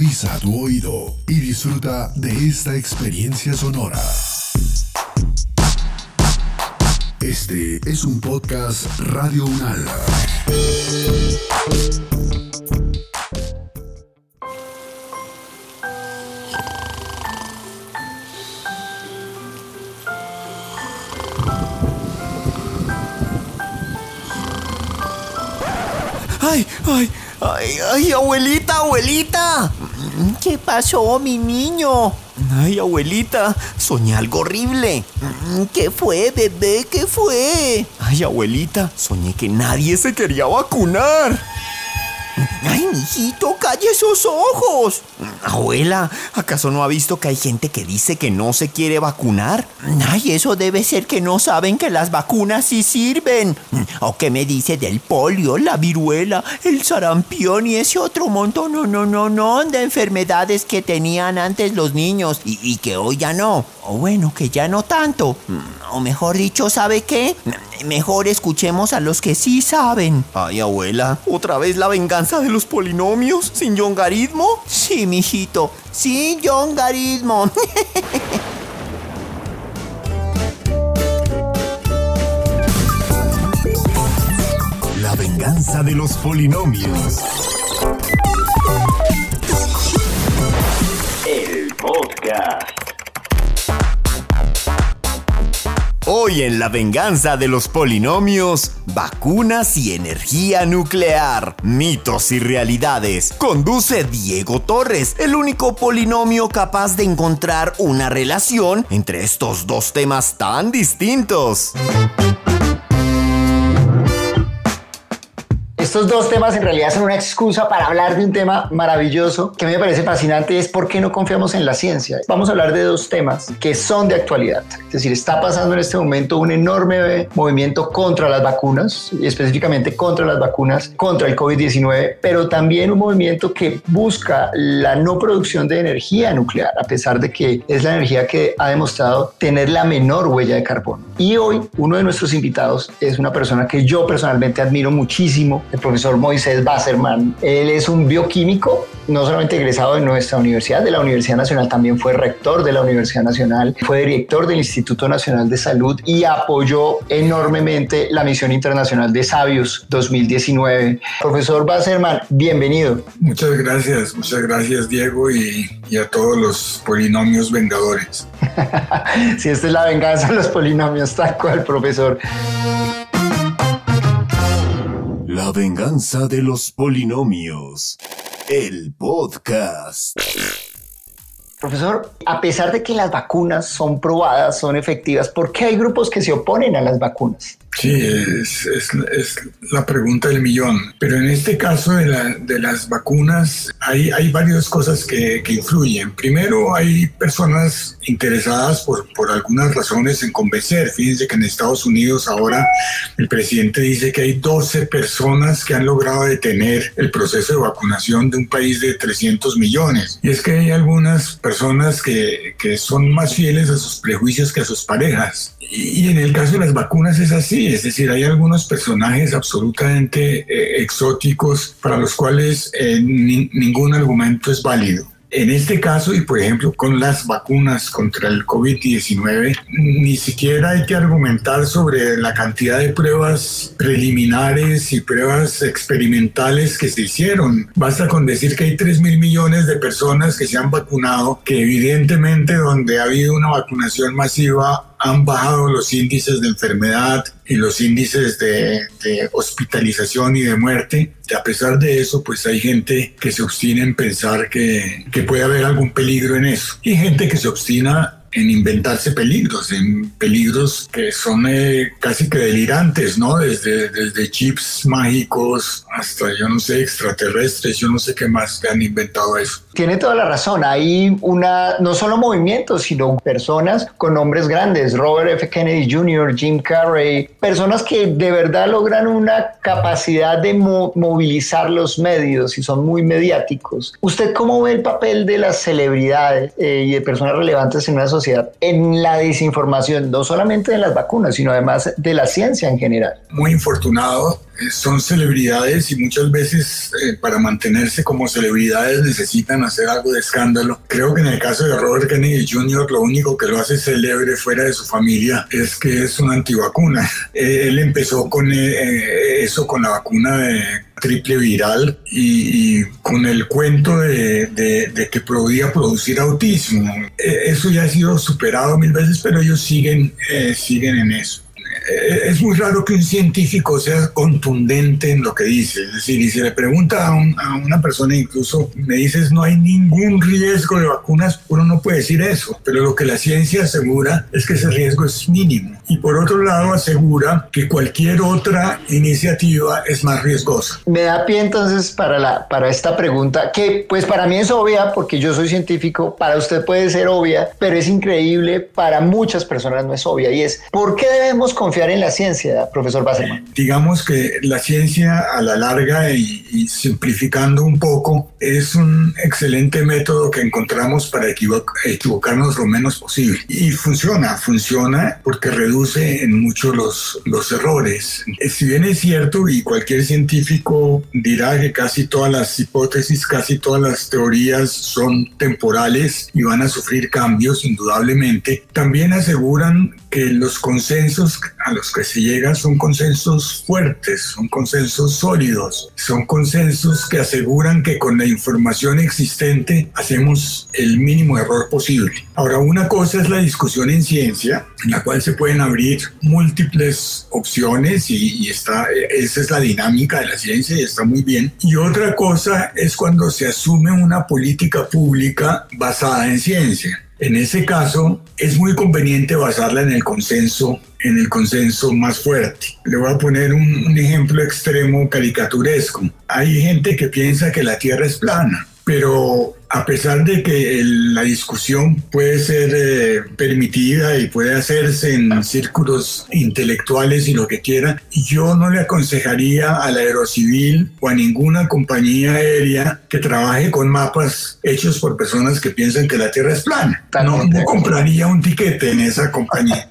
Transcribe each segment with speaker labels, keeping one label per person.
Speaker 1: Agudiza tu oído y disfruta de esta experiencia sonora. Este es un podcast Radio Unal.
Speaker 2: ¡Ay, ay, ay, ay, abuelita, abuelita!
Speaker 3: ¿Qué pasó, mi niño?
Speaker 2: Ay, abuelita, soñé algo horrible.
Speaker 3: ¿Qué fue, bebé? ¿Qué fue?
Speaker 2: Ay, abuelita, soñé que nadie se quería vacunar.
Speaker 3: Ay, mijito, calle esos ojos.
Speaker 2: Abuela, ¿acaso no ha visto que hay gente que dice que no se quiere vacunar?
Speaker 3: Ay, eso debe ser que no saben que las vacunas sí sirven. ¿O qué me dice del polio, la viruela, el sarampión y ese otro montón, no, no, no, no, de enfermedades que tenían antes los niños y, que hoy ya no? O bueno, que ya no tanto. O mejor dicho, ¿sabe qué? Mejor escuchemos a los que sí saben.
Speaker 2: Ay, abuela, ¿otra vez la venganza de los polinomios sin yongarismo?
Speaker 3: Sí, mijito, sin yongarismo.
Speaker 1: La venganza de los polinomios.
Speaker 2: Hoy en La venganza de los polinomios, vacunas y energía nuclear, mitos y realidades. Conduce Diego Torres, el único polinomio capaz de encontrar una relación entre estos dos temas tan distintos.
Speaker 4: Estos dos temas en realidad son una excusa para hablar de un tema maravilloso que a mí me parece fascinante es por qué no confiamos en la ciencia. Vamos a hablar de dos temas que son de actualidad. Es decir, está pasando en este momento un enorme movimiento contra las vacunas y específicamente contra las vacunas contra el COVID-19, pero también un movimiento que busca la no producción de energía nuclear, a pesar de que es la energía que ha demostrado tener la menor huella de carbono. Y hoy uno de nuestros invitados es una persona que yo personalmente admiro muchísimo, el profesor Moisés Basserman. Él es un bioquímico, no solamente egresado de nuestra universidad, de la Universidad Nacional, también fue rector de la Universidad Nacional, fue director del Instituto Nacional de Salud y apoyó enormemente la Misión Internacional de Sabios 2019. Profesor Basserman, bienvenido.
Speaker 5: Muchas gracias, muchas gracias Diego y, y a todos los polinomios vengadores.
Speaker 4: si esta es la venganza de los polinomios, tal cual, profesor.
Speaker 1: La venganza de los polinomios. El podcast.
Speaker 4: Profesor, a pesar de que las vacunas son probadas, son efectivas, ¿por qué hay grupos que se oponen a las vacunas?
Speaker 5: Sí, es, es, es, la pregunta del millón. Pero en este caso de, la, de las vacunas hay, hay varias cosas que, que, influyen. Primero, hay personas interesadas por, por algunas razones en convencer. Fíjense que en Estados Unidos ahora el presidente dice que hay 12 personas que han logrado detener el proceso de vacunación de un país de 300 millones. Y es que hay algunas personas que, que son más fieles a sus prejuicios que a sus parejas. Y, y en el caso de las vacunas es así es decir, hay algunos personajes absolutamente eh, exóticos para los cuales eh, ni, ningún argumento es válido. En este caso, y por ejemplo con las vacunas contra el COVID-19, ni siquiera hay que argumentar sobre la cantidad de pruebas preliminares y pruebas experimentales que se hicieron. Basta con decir que hay 3 mil millones de personas que se han vacunado, que evidentemente donde ha habido una vacunación masiva han bajado los índices de enfermedad y los índices de, hospitalización y de muerte. A pesar de eso, pues hay gente que se obstina en pensar que, que puede haber algún peligro en eso. Y gente que se obstina en inventarse peligros, en peligros que son eh, casi que delirantes, ¿no? Desde, desde chips mágicos hasta, yo no sé, extraterrestres, yo no sé qué más han inventado eso.
Speaker 4: Tiene toda la razón, hay una, no solo movimientos, sino personas con nombres grandes, Robert F. Kennedy Jr., Jim Carrey, personas que de verdad logran una capacidad de mo movilizar los medios y son muy mediáticos. ¿Usted cómo ve el papel de las celebridades eh, y de personas relevantes en una sociedad? Sociedad en la desinformación, no solamente de las vacunas, sino además de la ciencia en general.
Speaker 5: Muy infortunado son celebridades y muchas veces eh, para mantenerse como celebridades necesitan hacer algo de escándalo. Creo que en el caso de Robert Kennedy Jr. lo único que lo hace célebre fuera de su familia es que es una antivacuna. Eh, él empezó con eh, eso, con la vacuna de triple viral y, con el cuento de, que podía producir autismo. Eso ya ha sido superado mil veces, pero ellos siguen, siguen en eso. Eh, es muy raro que un científico sea contundente en lo que dice. Es decir, y si le pregunta a, una persona, incluso me dices no hay ningún riesgo de vacunas, uno no puede decir eso. Pero lo que la ciencia asegura es que ese riesgo es mínimo. Y por otro lado, asegura que cualquier otra iniciativa es más riesgosa.
Speaker 4: Me da pie entonces para, la, para esta pregunta, que pues para mí es obvia porque yo soy científico, para usted puede ser obvia, pero es increíble, para muchas personas no es obvia. Y es, ¿por qué debemos confiar confiar en la ciencia, profesor Basselman?
Speaker 5: Digamos que la ciencia a la larga y, simplificando un poco es un excelente método que encontramos para equivocarnos lo menos posible. Y funciona, funciona porque reduce en mucho los, los errores. Si bien es cierto y cualquier científico dirá que casi todas las hipótesis, casi todas las teorías son temporales y van a sufrir cambios indudablemente, también aseguran que los consensos a los que se llega son consensos fuertes, son consensos sólidos, son consensos que aseguran que con la información existente hacemos el mínimo error posible. Ahora, una cosa es la discusión en ciencia, en la cual se pueden abrir múltiples opciones y, está, esa es la dinámica de la ciencia y está muy bien. Y otra cosa es cuando se asume una política pública basada en ciencia. En ese caso, es muy conveniente basarla en el consenso, en el consenso más fuerte. Le voy a poner un, un ejemplo extremo caricaturesco. Hay gente que piensa que la Tierra es plana, pero a pesar de que la discusión puede ser eh, permitida y puede hacerse en círculos intelectuales y lo que quiera, yo no le aconsejaría a la aerocivil o a ninguna compañía aérea que trabaje con mapas hechos por personas que piensan que la Tierra es plana. No, no compraría un tiquete en esa compañía.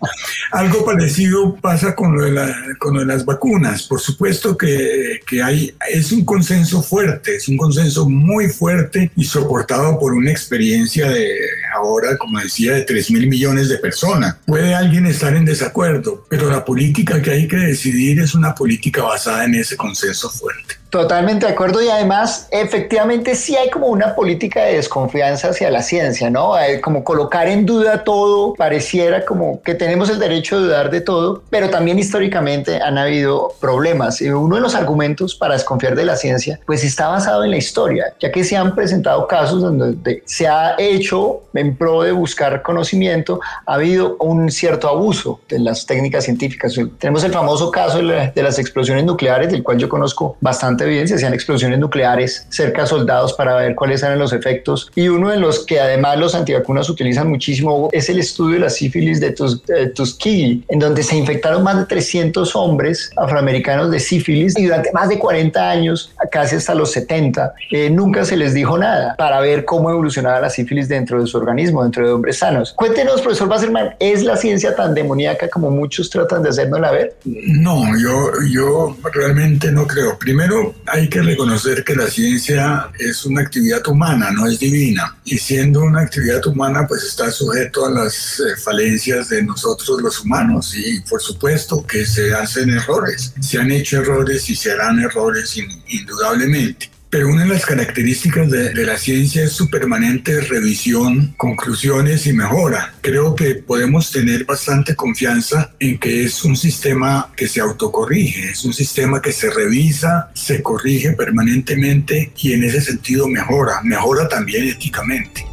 Speaker 5: Algo parecido pasa con lo, de la, con lo de las vacunas. Por supuesto que, que hay, es un consenso fuerte, es un consenso muy fuerte y soportable por una experiencia de ahora, como decía, de 3 mil millones de personas. Puede alguien estar en desacuerdo, pero la política que hay que decidir es una política basada en ese consenso fuerte.
Speaker 4: Totalmente de acuerdo y además efectivamente sí hay como una política de desconfianza hacia la ciencia, ¿no? Como colocar en duda todo, pareciera como que tenemos el derecho de dudar de todo, pero también históricamente han habido problemas y uno de los argumentos para desconfiar de la ciencia pues está basado en la historia, ya que se han presentado casos donde se ha hecho en pro de buscar conocimiento, ha habido un cierto abuso de las técnicas científicas. Tenemos el famoso caso de las explosiones nucleares, del cual yo conozco bastante bien, se hacían explosiones nucleares cerca de soldados para ver cuáles eran los efectos. Y uno de los que además los antivacunas utilizan muchísimo es el estudio de la sífilis de Tuskegee, en donde se infectaron más de 300 hombres afroamericanos de sífilis y durante más de 40 años, casi hasta los 70, eh, nunca se les dijo nada para ver cómo evolucionaba la sífilis dentro de su organismo, dentro de hombres sanos. Cuéntenos, profesor Basserman, ¿es la ciencia tan demoníaca como muchos tratan de hacernos ver?
Speaker 5: No, yo, yo realmente no creo. Primero, hay que reconocer que la ciencia es una actividad humana, no es divina. Y siendo una actividad humana, pues está sujeto a las eh, falencias de nosotros los humanos. Y por supuesto que se hacen errores. Se han hecho errores y se harán errores indudablemente. Pero una de las características de, la ciencia es su permanente revisión, conclusiones y mejora. Creo que podemos tener bastante confianza en que es un sistema que se autocorrige, es un sistema que se revisa, se corrige permanentemente y en ese sentido mejora, mejora también éticamente.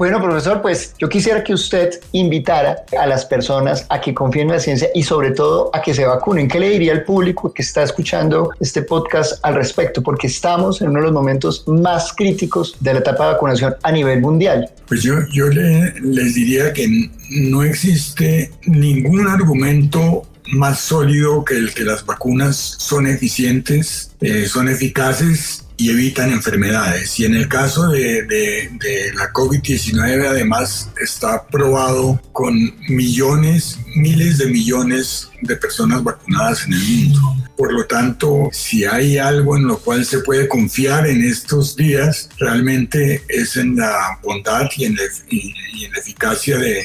Speaker 4: Bueno, profesor, pues yo quisiera que usted invitara a las personas a que confíen en la ciencia y sobre todo a que se vacunen. ¿Qué le diría al público que está escuchando este podcast al respecto? Porque estamos en uno de los momentos más críticos de la etapa de vacunación a nivel mundial.
Speaker 5: Pues yo, yo les diría que no existe ningún argumento más sólido que el que las vacunas son eficientes, eh, son eficaces y evitan enfermedades. Y en el caso de, de, la COVID-19 además está probado con millones, miles de millones de personas vacunadas en el mundo. Por lo tanto, si hay algo en lo cual se puede confiar en estos días, realmente es en la bondad y en la, eficacia de,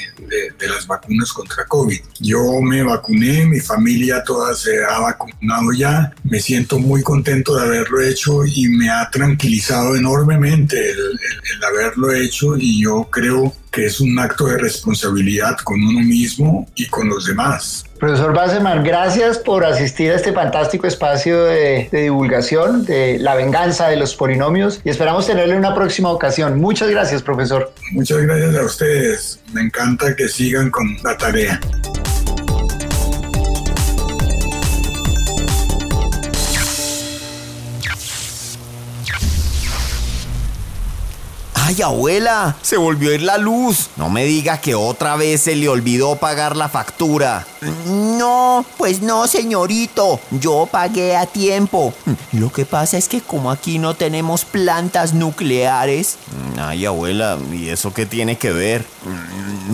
Speaker 5: de, las vacunas contra COVID. Yo me vacuné, mi familia toda se ha vacunado ya, me siento muy contento de haberlo hecho y me ha tranquilizado enormemente el, el haberlo hecho y yo creo que es un acto de responsabilidad con uno mismo y con los demás.
Speaker 4: Profesor Basseman, gracias por asistir a este fantástico espacio de, divulgación de la venganza de los polinomios y esperamos tenerle en una próxima ocasión. Muchas gracias, profesor.
Speaker 5: Muchas gracias a ustedes. Me encanta que sigan con la tarea.
Speaker 2: ¡Ay, abuela! Se volvió a ir la luz. No me diga que otra vez se le olvidó pagar la factura.
Speaker 3: No, pues no, señorito. Yo pagué a tiempo. Lo que pasa es que como aquí no tenemos plantas nucleares...
Speaker 2: Ay, abuela, ¿y eso qué tiene que ver?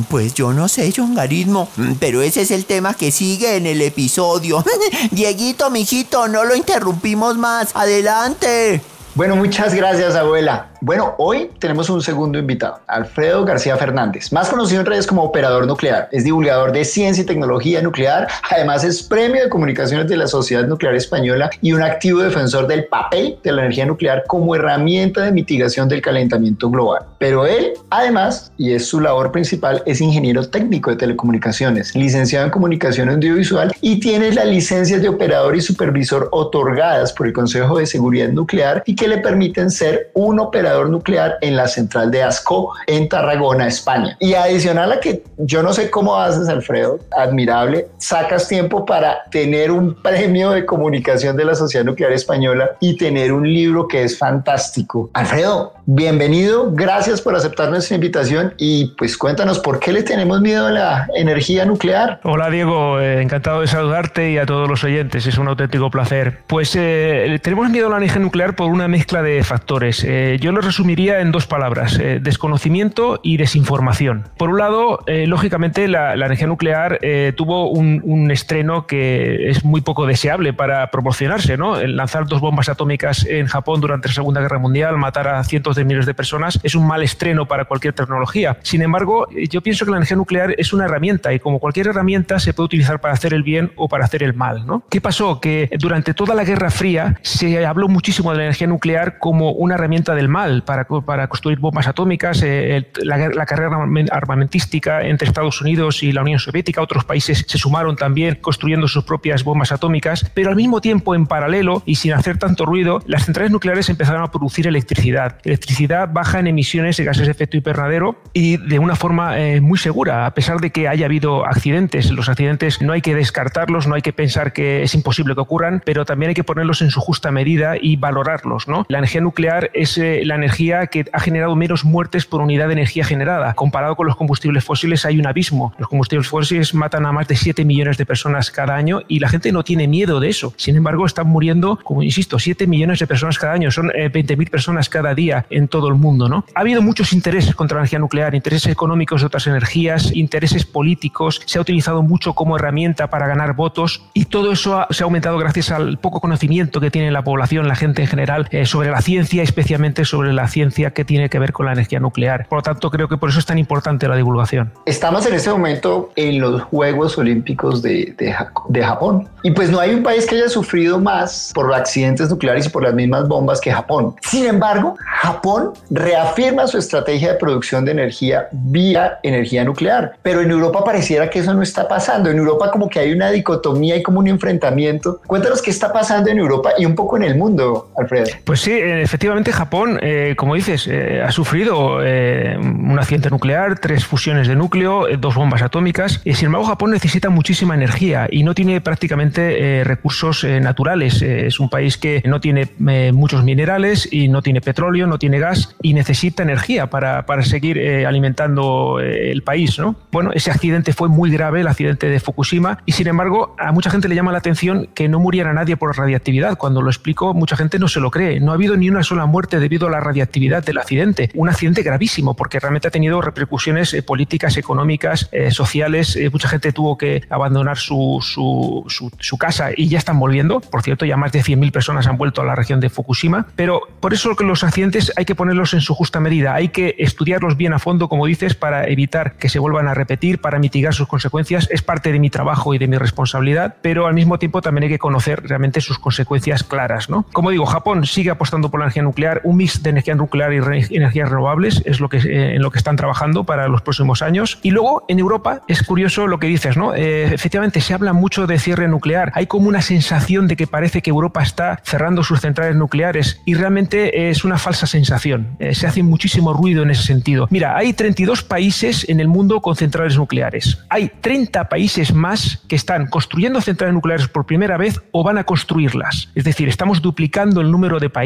Speaker 3: Pues yo no sé, John Garismo. Pero ese es el tema que sigue en el episodio. Dieguito, mijito, no lo interrumpimos más. Adelante.
Speaker 4: Bueno, muchas gracias, abuela. Bueno, hoy tenemos un segundo invitado, Alfredo García Fernández, más conocido en redes como operador nuclear. Es divulgador de ciencia y tecnología nuclear, además es premio de comunicaciones de la Sociedad Nuclear Española y un activo defensor del papel de la energía nuclear como herramienta de mitigación del calentamiento global. Pero él, además, y es su labor principal, es ingeniero técnico de telecomunicaciones, licenciado en comunicación audiovisual y tiene las licencias de operador y supervisor otorgadas por el Consejo de Seguridad Nuclear y que le permiten ser un operador nuclear en la central de ASCO en Tarragona, España. Y adicional a que yo no sé cómo haces, Alfredo, admirable, sacas tiempo para tener un premio de comunicación de la Sociedad Nuclear Española y tener un libro que es fantástico. Alfredo, bienvenido, gracias por aceptar nuestra invitación y pues cuéntanos por qué le tenemos miedo a la energía nuclear.
Speaker 6: Hola Diego, eh, encantado de saludarte y a todos los oyentes, es un auténtico placer. Pues eh, tenemos miedo a la energía nuclear por una mezcla de factores. Eh, yo lo resumiría en dos palabras, eh, desconocimiento y desinformación. Por un lado, eh, lógicamente, la, energía nuclear tuvo un, estreno que es muy poco deseable para promocionarse, ¿no? El lanzar dos bombas atómicas en Japón durante la Segunda Guerra Mundial, matar a cientos de miles de personas, es un mal estreno para cualquier tecnología. Sin embargo, yo pienso que la energía nuclear es una herramienta y como cualquier herramienta se puede utilizar para hacer el bien o para hacer el mal, ¿no? ¿Qué pasó? Que durante toda la Guerra Fría se habló muchísimo de la energía nuclear como una herramienta del mal, para, para construir bombas atómicas, eh, la, carrera armamentística entre Estados Unidos y la Unión Soviética, otros países se sumaron también construyendo sus propias bombas atómicas, pero al mismo tiempo, en paralelo y sin hacer tanto ruido, las centrales nucleares empezaron a producir electricidad. Electricidad baja en emisiones de gases de efecto invernadero y de una forma eh, muy segura, a pesar de que haya habido accidentes. Los accidentes no hay que descartarlos, no hay que pensar que es imposible que ocurran, pero también hay que ponerlos en su justa medida y valorarlos. La energía nuclear es eh, la energía que ha generado menos muertes por unidad de energía generada. Comparado con los combustibles fósiles hay un abismo. Los combustibles fósiles matan a más de 7 millones de personas cada año y la gente no tiene miedo de eso. Sin embargo, están muriendo, como insisto, 7 millones de personas cada año. Son 20.000 eh, personas cada día en todo el mundo. ¿no? Ha habido muchos intereses contra la energía nuclear, intereses económicos de otras energías, intereses políticos. Se ha utilizado mucho como herramienta para ganar votos y todo eso se ha aumentado gracias al poco conocimiento que tiene la población, la gente en general, eh, sobre la ciencia, especialmente sobre la ciencia que tiene que ver con la energía nuclear. Por lo tanto, creo que por eso es tan importante la divulgación.
Speaker 4: Estamos en este momento en los Juegos Olímpicos de, de, Japón. Y pues no hay un país que haya sufrido más por accidentes nucleares y por las mismas bombas que Japón. Sin embargo, Japón reafirma su estrategia de producción de energía vía energía nuclear. Pero en Europa pareciera que eso no está pasando. En Europa como que hay una dicotomía y como un enfrentamiento. Cuéntanos qué está pasando en Europa y un poco en el mundo, Alfredo.
Speaker 6: Pues sí, efectivamente Japón, eh, como dices, eh, ha sufrido eh, un accidente nuclear, tres fusiones de núcleo, dos bombas atómicas. sin embargo, Japón necesita muchísima energía y no tiene prácticamente recursos naturales. es un país que no tiene muchos minerales y no tiene petróleo, no tiene gas y necesita energía para, para seguir alimentando el país. ¿no? Bueno, ese accidente fue muy grave, el accidente de Fukushima, y sin embargo, a mucha gente le llama la atención que no muriera nadie por radiactividad. Cuando lo explico, mucha gente no se lo cree. No ha habido ni una sola muerte debido a la radiactividad del accidente. Un accidente gravísimo porque realmente ha tenido repercusiones eh, políticas, económicas, eh, sociales. mucha gente tuvo que abandonar su, su, casa y ya están volviendo. Por cierto, ya más de 100.000 personas han vuelto a la región de Fukushima. Pero por eso los accidentes hay que ponerlos en su justa medida. Hay que estudiarlos bien a fondo, como dices, para evitar que se vuelvan a repetir, para mitigar sus consecuencias. Es parte de mi trabajo y de mi responsabilidad, pero al mismo tiempo también hay que conocer realmente sus consecuencias claras. ¿no? Como digo, Japón sigue apostando por la energía nuclear, un mix de energía nuclear y energías renovables es lo que, eh, en lo que están trabajando para los próximos años. Y luego en Europa es curioso lo que dices, ¿no? Eh, efectivamente se habla mucho de cierre nuclear. Hay como una sensación de que parece que Europa está cerrando sus centrales nucleares y realmente es una falsa sensación. Eh, se hace muchísimo ruido en ese sentido. Mira, hay 32 países en el mundo con centrales nucleares. Hay 30 países más que están construyendo centrales nucleares por primera vez o van a construirlas. Es decir, estamos duplicando el número de países.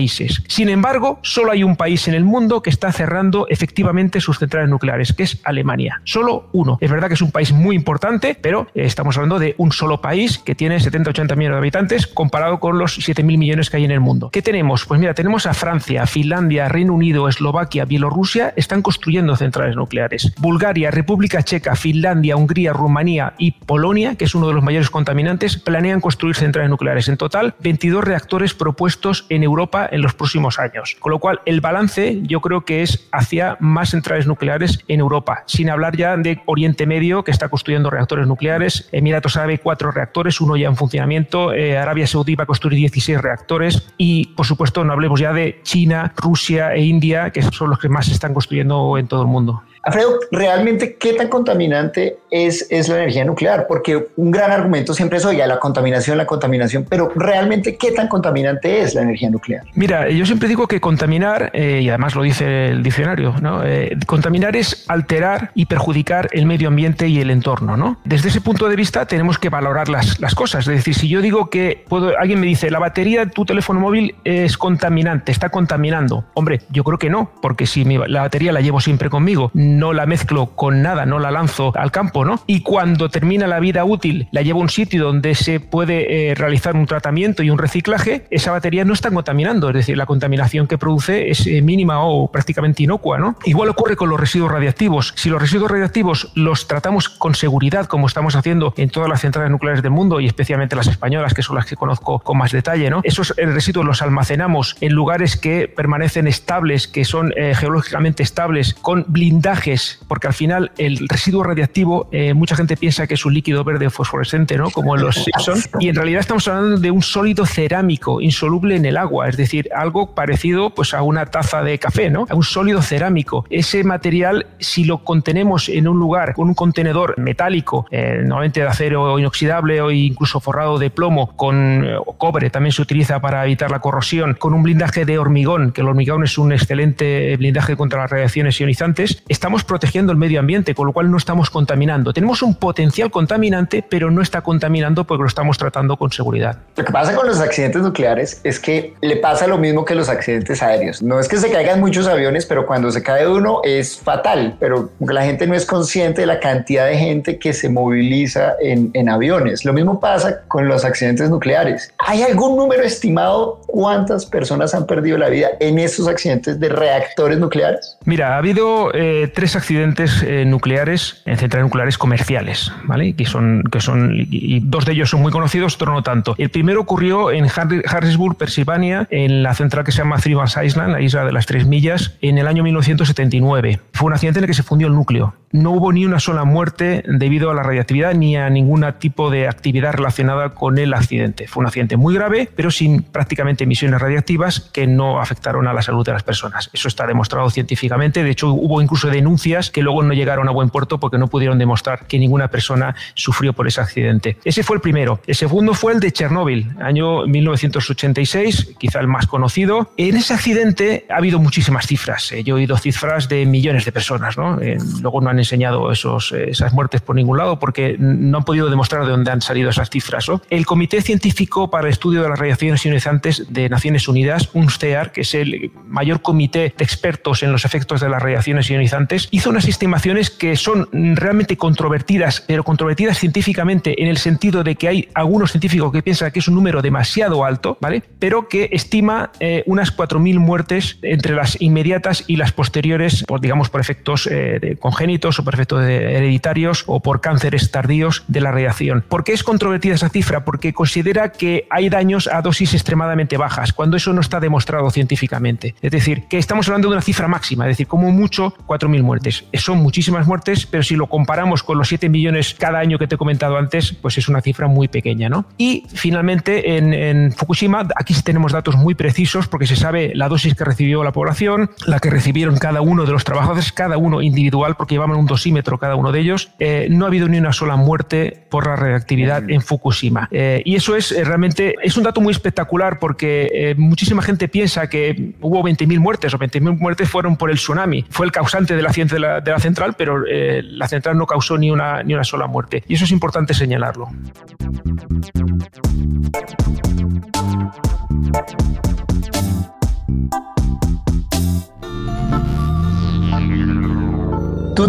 Speaker 6: Sin embargo, solo hay un país en el mundo que está cerrando efectivamente sus centrales nucleares, que es Alemania. Solo uno. Es verdad que es un país muy importante, pero estamos hablando de un solo país que tiene 70-80 millones de habitantes comparado con los 7.000 millones que hay en el mundo. ¿Qué tenemos? Pues mira, tenemos a Francia, Finlandia, Reino Unido, Eslovaquia, Bielorrusia, están construyendo centrales nucleares. Bulgaria, República Checa, Finlandia, Hungría, Rumanía y Polonia, que es uno de los mayores contaminantes, planean construir centrales nucleares. En total, 22 reactores propuestos en Europa en los próximos años. Con lo cual, el balance yo creo que es hacia más centrales nucleares en Europa, sin hablar ya de Oriente Medio, que está construyendo reactores nucleares, Emiratos Árabes cuatro reactores, uno ya en funcionamiento, eh, Arabia Saudí va a construir 16 reactores y, por supuesto, no hablemos ya de China, Rusia e India, que son los que más se están construyendo en todo el mundo.
Speaker 4: Alfredo, ¿realmente qué tan contaminante es, es la energía nuclear? Porque un gran argumento siempre es, oye, la contaminación, la contaminación, pero ¿realmente qué tan contaminante es la energía nuclear?
Speaker 6: Mira, yo siempre digo que contaminar, eh, y además lo dice el diccionario, ¿no? Eh, contaminar es alterar y perjudicar el medio ambiente y el entorno. ¿no? Desde ese punto de vista tenemos que valorar las, las cosas. Es decir, si yo digo que puedo, alguien me dice, la batería de tu teléfono móvil es contaminante, está contaminando. Hombre, yo creo que no, porque si la batería la llevo siempre conmigo, no la mezclo con nada, no la lanzo al campo, ¿no? Y cuando termina la vida útil, la llevo a un sitio donde se puede eh, realizar un tratamiento y un reciclaje, esa batería no está contaminando, es decir, la contaminación que produce es eh, mínima o prácticamente inocua, ¿no? Igual ocurre con los residuos radiactivos. Si los residuos radiactivos los tratamos con seguridad, como estamos haciendo en todas las centrales nucleares del mundo y especialmente las españolas, que son las que conozco con más detalle, ¿no? Esos eh, residuos los almacenamos en lugares que permanecen estables, que son geológicamente estables, con blindaje porque al final el residuo radiactivo, eh, mucha gente piensa que es un líquido verde fosforescente, ¿no? Como en los Simpsons, y en realidad estamos hablando de un sólido cerámico insoluble en el agua, es decir, algo parecido pues, a una taza de café, ¿no? A un sólido cerámico. Ese material, si lo contenemos en un lugar con un contenedor metálico, eh, normalmente de acero inoxidable o incluso forrado de plomo, con eh, cobre, también se utiliza para evitar la corrosión, con un blindaje de hormigón, que el hormigón es un excelente blindaje contra las radiaciones ionizantes, estamos protegiendo el medio ambiente, con lo cual no estamos contaminando. Tenemos un potencial contaminante, pero no está contaminando porque lo estamos tratando con seguridad.
Speaker 4: Lo que pasa con los accidentes nucleares es que le pasa lo mismo que los accidentes aéreos. No es que se caigan muchos aviones, pero cuando se cae uno es fatal, pero la gente no es consciente de la cantidad de gente que se moviliza en, en aviones. Lo mismo pasa con los accidentes nucleares. ¿Hay algún número estimado cuántas personas han perdido la vida en estos accidentes de reactores nucleares?
Speaker 6: Mira, ha habido eh, tres accidentes eh, nucleares en centrales nucleares comerciales, ¿vale? Que son, que son, y dos de ellos son muy conocidos, otro no tanto. El primero ocurrió en Harrisburg, Pensilvania, en la central que se llama Three Island, la isla de las tres millas, en el año 1979. Fue un accidente en el que se fundió el núcleo. No hubo ni una sola muerte debido a la radiactividad ni a ningún tipo de actividad relacionada con el accidente. Fue un accidente muy grave, pero sin prácticamente emisiones radiactivas que no afectaron a la salud de las personas. Eso está demostrado científicamente. De hecho, hubo incluso denuncias que luego no llegaron a buen puerto porque no pudieron demostrar que ninguna persona sufrió por ese accidente. Ese fue el primero. El segundo fue el de Chernóbil, año 1986, quizá el más conocido. En ese accidente ha habido muchísimas cifras. Eh, yo he oído cifras de millones de personas. ¿no? Eh, luego no han enseñado esos, eh, esas muertes por ningún lado porque no han podido demostrar de dónde han salido esas cifras. El Comité Científico para el Estudio de las Radiaciones Ionizantes de Naciones Unidas, UNSTEAR, que es el mayor comité de expertos en los efectos de las radiaciones ionizantes, hizo unas estimaciones que son realmente controvertidas, pero controvertidas científicamente en el sentido de que hay algunos científicos que piensan que es un número demasiado alto, ¿vale? Pero que estima eh, unas 4.000 muertes entre las inmediatas y las posteriores, digamos, por efectos eh, congénitos o por efectos hereditarios o por cánceres tardíos de la radiación. ¿Por qué es controvertida esa cifra? Porque considera que hay daños a dosis extremadamente bajas, cuando eso no está demostrado científicamente. Es decir, que estamos hablando de una cifra máxima, es decir, como mucho 4.000 muertes. Son muchísimas muertes, pero si lo comparamos con los 7 millones cada año que te he comentado antes, pues es una cifra muy pequeña. ¿no? Y finalmente en, Fukushima, aquí sí tenemos datos muy precisos porque se sabe la dosis que recibió la población, la que recibieron cada uno de los trabajadores, cada uno individual, porque llevaban un dosímetro cada uno de ellos. Eh, no ha habido ni una sola muerte por la reactividad en Fukushima. Eh, y eso es eh, realmente, es un dato muy espectacular porque muchísima gente piensa que hubo 20.000 muertes o 20.000 muertes fueron por el tsunami. Fue el causante de la ciencia de la, central, pero la central no causó ni una, ni una sola muerte. Y eso es importante señalarlo.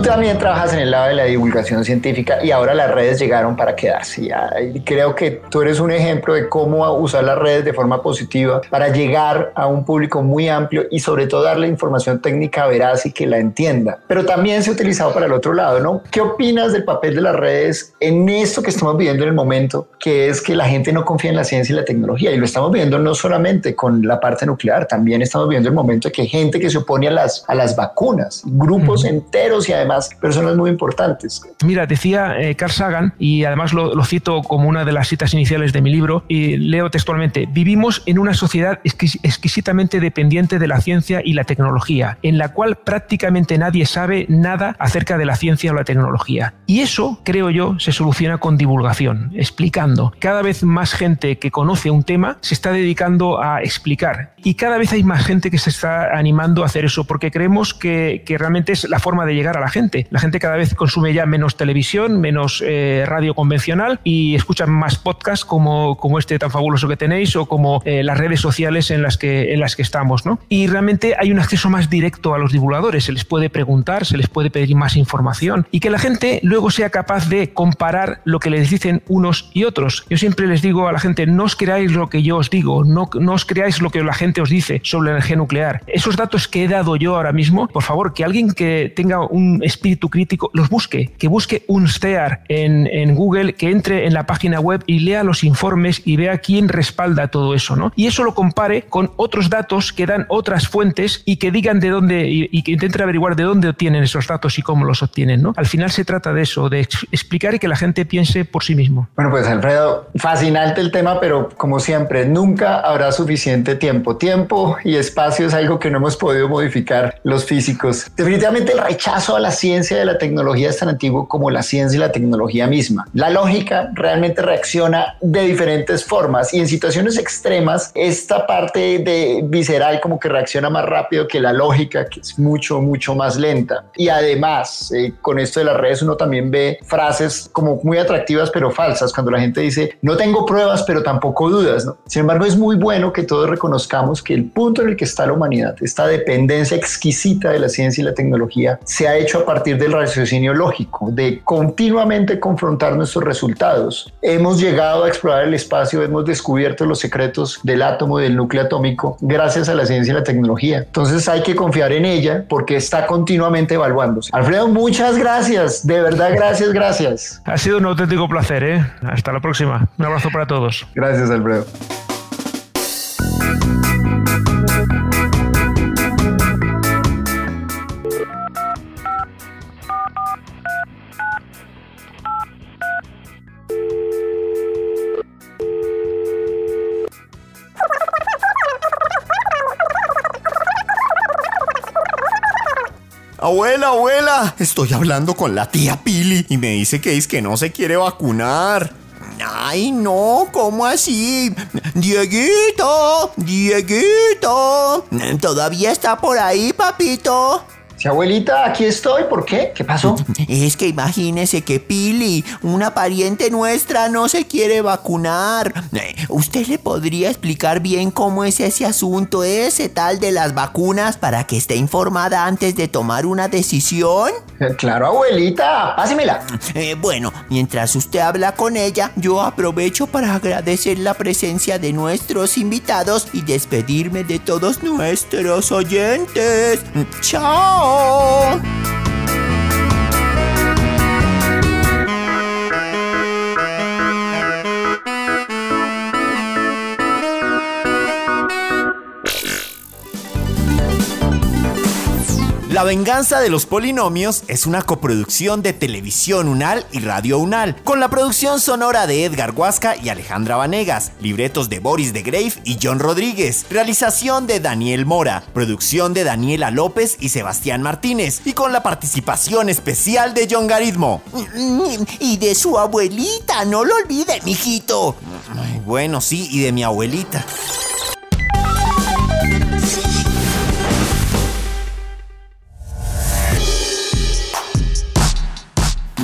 Speaker 4: También trabajas en el lado de la divulgación científica y ahora las redes llegaron para quedarse. Y creo que tú eres un ejemplo de cómo usar las redes de forma positiva para llegar a un público muy amplio y sobre todo darle información técnica veraz y que la entienda. Pero también se ha utilizado para el otro lado, ¿no? ¿Qué opinas del papel de las redes en esto que estamos viviendo en el momento, que es que la gente no confía en la ciencia y la tecnología? Y lo estamos viendo no solamente con la parte nuclear, también estamos viendo el momento de que hay gente que se opone a las, a las vacunas, grupos enteros y además personas muy importantes.
Speaker 6: Mira, decía eh, Carl Sagan, y además lo, cito como una de las citas iniciales de mi libro, y leo textualmente, vivimos en una sociedad exquisitamente dependiente de la ciencia y la tecnología, en la cual prácticamente nadie sabe nada acerca de la ciencia o la tecnología. Y eso, creo yo, se soluciona con divulgación, explicando. Cada vez más gente que conoce un tema se está dedicando a explicar. Y cada vez hay más gente que se está animando a hacer eso, porque creemos que realmente es la forma de llegar a la gente. La gente cada vez consume ya menos televisión, menos eh, radio convencional y escuchan más podcasts como, como este tan fabuloso que tenéis o como eh, las redes sociales en las, que, en las que estamos. ¿no? Y realmente hay un acceso más directo a los divulgadores. Se les puede preguntar, se les puede pedir más información y que la gente luego sea capaz de comparar lo que les dicen unos y otros. Yo siempre les digo a la gente, no os creáis lo que yo os digo, no, no os creáis lo que la gente os dice sobre la energía nuclear. Esos datos que he dado yo ahora mismo, por favor, que alguien que tenga un espíritu crítico los busque, que busque un STEAR en, en, Google, que entre en la página web y lea los informes y vea quién respalda todo eso, ¿no? Y eso lo compare con otros datos que dan otras fuentes y que digan de dónde y, que intenten averiguar de dónde obtienen esos datos y cómo los obtienen, ¿no? Al final se trata de eso, de explicar y que la gente piense por sí mismo.
Speaker 4: Bueno, pues Alfredo, fascinante el tema, pero como siempre, nunca habrá suficiente tiempo. Tiempo y espacio es algo que no hemos podido modificar los físicos. Definitivamente el rechazo a la ciencia de la tecnología es tan antiguo como la ciencia y la tecnología misma. La lógica realmente reacciona de diferentes formas y en situaciones extremas esta parte de visceral como que reacciona más rápido que la lógica que es mucho mucho más lenta y además eh, con esto de las redes uno también ve frases como muy atractivas pero falsas cuando la gente dice no tengo pruebas pero tampoco dudas ¿no? sin embargo es muy bueno que todos reconozcamos que el punto en el que está la humanidad esta dependencia exquisita de la ciencia y la tecnología se ha hecho a partir del raciocinio lógico, de continuamente confrontar nuestros resultados. Hemos llegado a explorar el espacio, hemos descubierto los secretos del átomo y del núcleo atómico gracias a la ciencia y la tecnología. Entonces hay que confiar en ella porque está continuamente evaluándose. Alfredo, muchas gracias, de verdad gracias, gracias.
Speaker 6: Ha sido un auténtico placer, ¿eh? Hasta la próxima. Un abrazo para todos.
Speaker 4: Gracias, Alfredo.
Speaker 2: Abuela, abuela, estoy hablando con la tía Pili y me dice que es que no se quiere vacunar. Ay, no, ¿cómo así? Dieguito, Dieguito, ¿todavía está por ahí, papito?
Speaker 4: Abuelita, aquí estoy. ¿Por qué? ¿Qué pasó?
Speaker 3: Es que imagínese que Pili, una pariente nuestra, no se quiere vacunar. Eh, ¿Usted le podría explicar bien cómo es ese asunto, ese tal de las vacunas, para que esté informada antes de tomar una decisión?
Speaker 4: Claro, abuelita, pásemela.
Speaker 3: Eh, bueno, mientras usted habla con ella, yo aprovecho para agradecer la presencia de nuestros invitados y despedirme de todos nuestros oyentes. ¡Chao!
Speaker 2: La venganza de los polinomios es una coproducción de Televisión Unal y Radio Unal, con la producción sonora de Edgar Huasca y Alejandra Vanegas, libretos de Boris de Grave y John Rodríguez, realización de Daniel Mora, producción de Daniela López y Sebastián Martínez, y con la participación especial de John Garitmo.
Speaker 3: Y de su abuelita, no lo olvide, mijito.
Speaker 2: Bueno, sí, y de mi abuelita.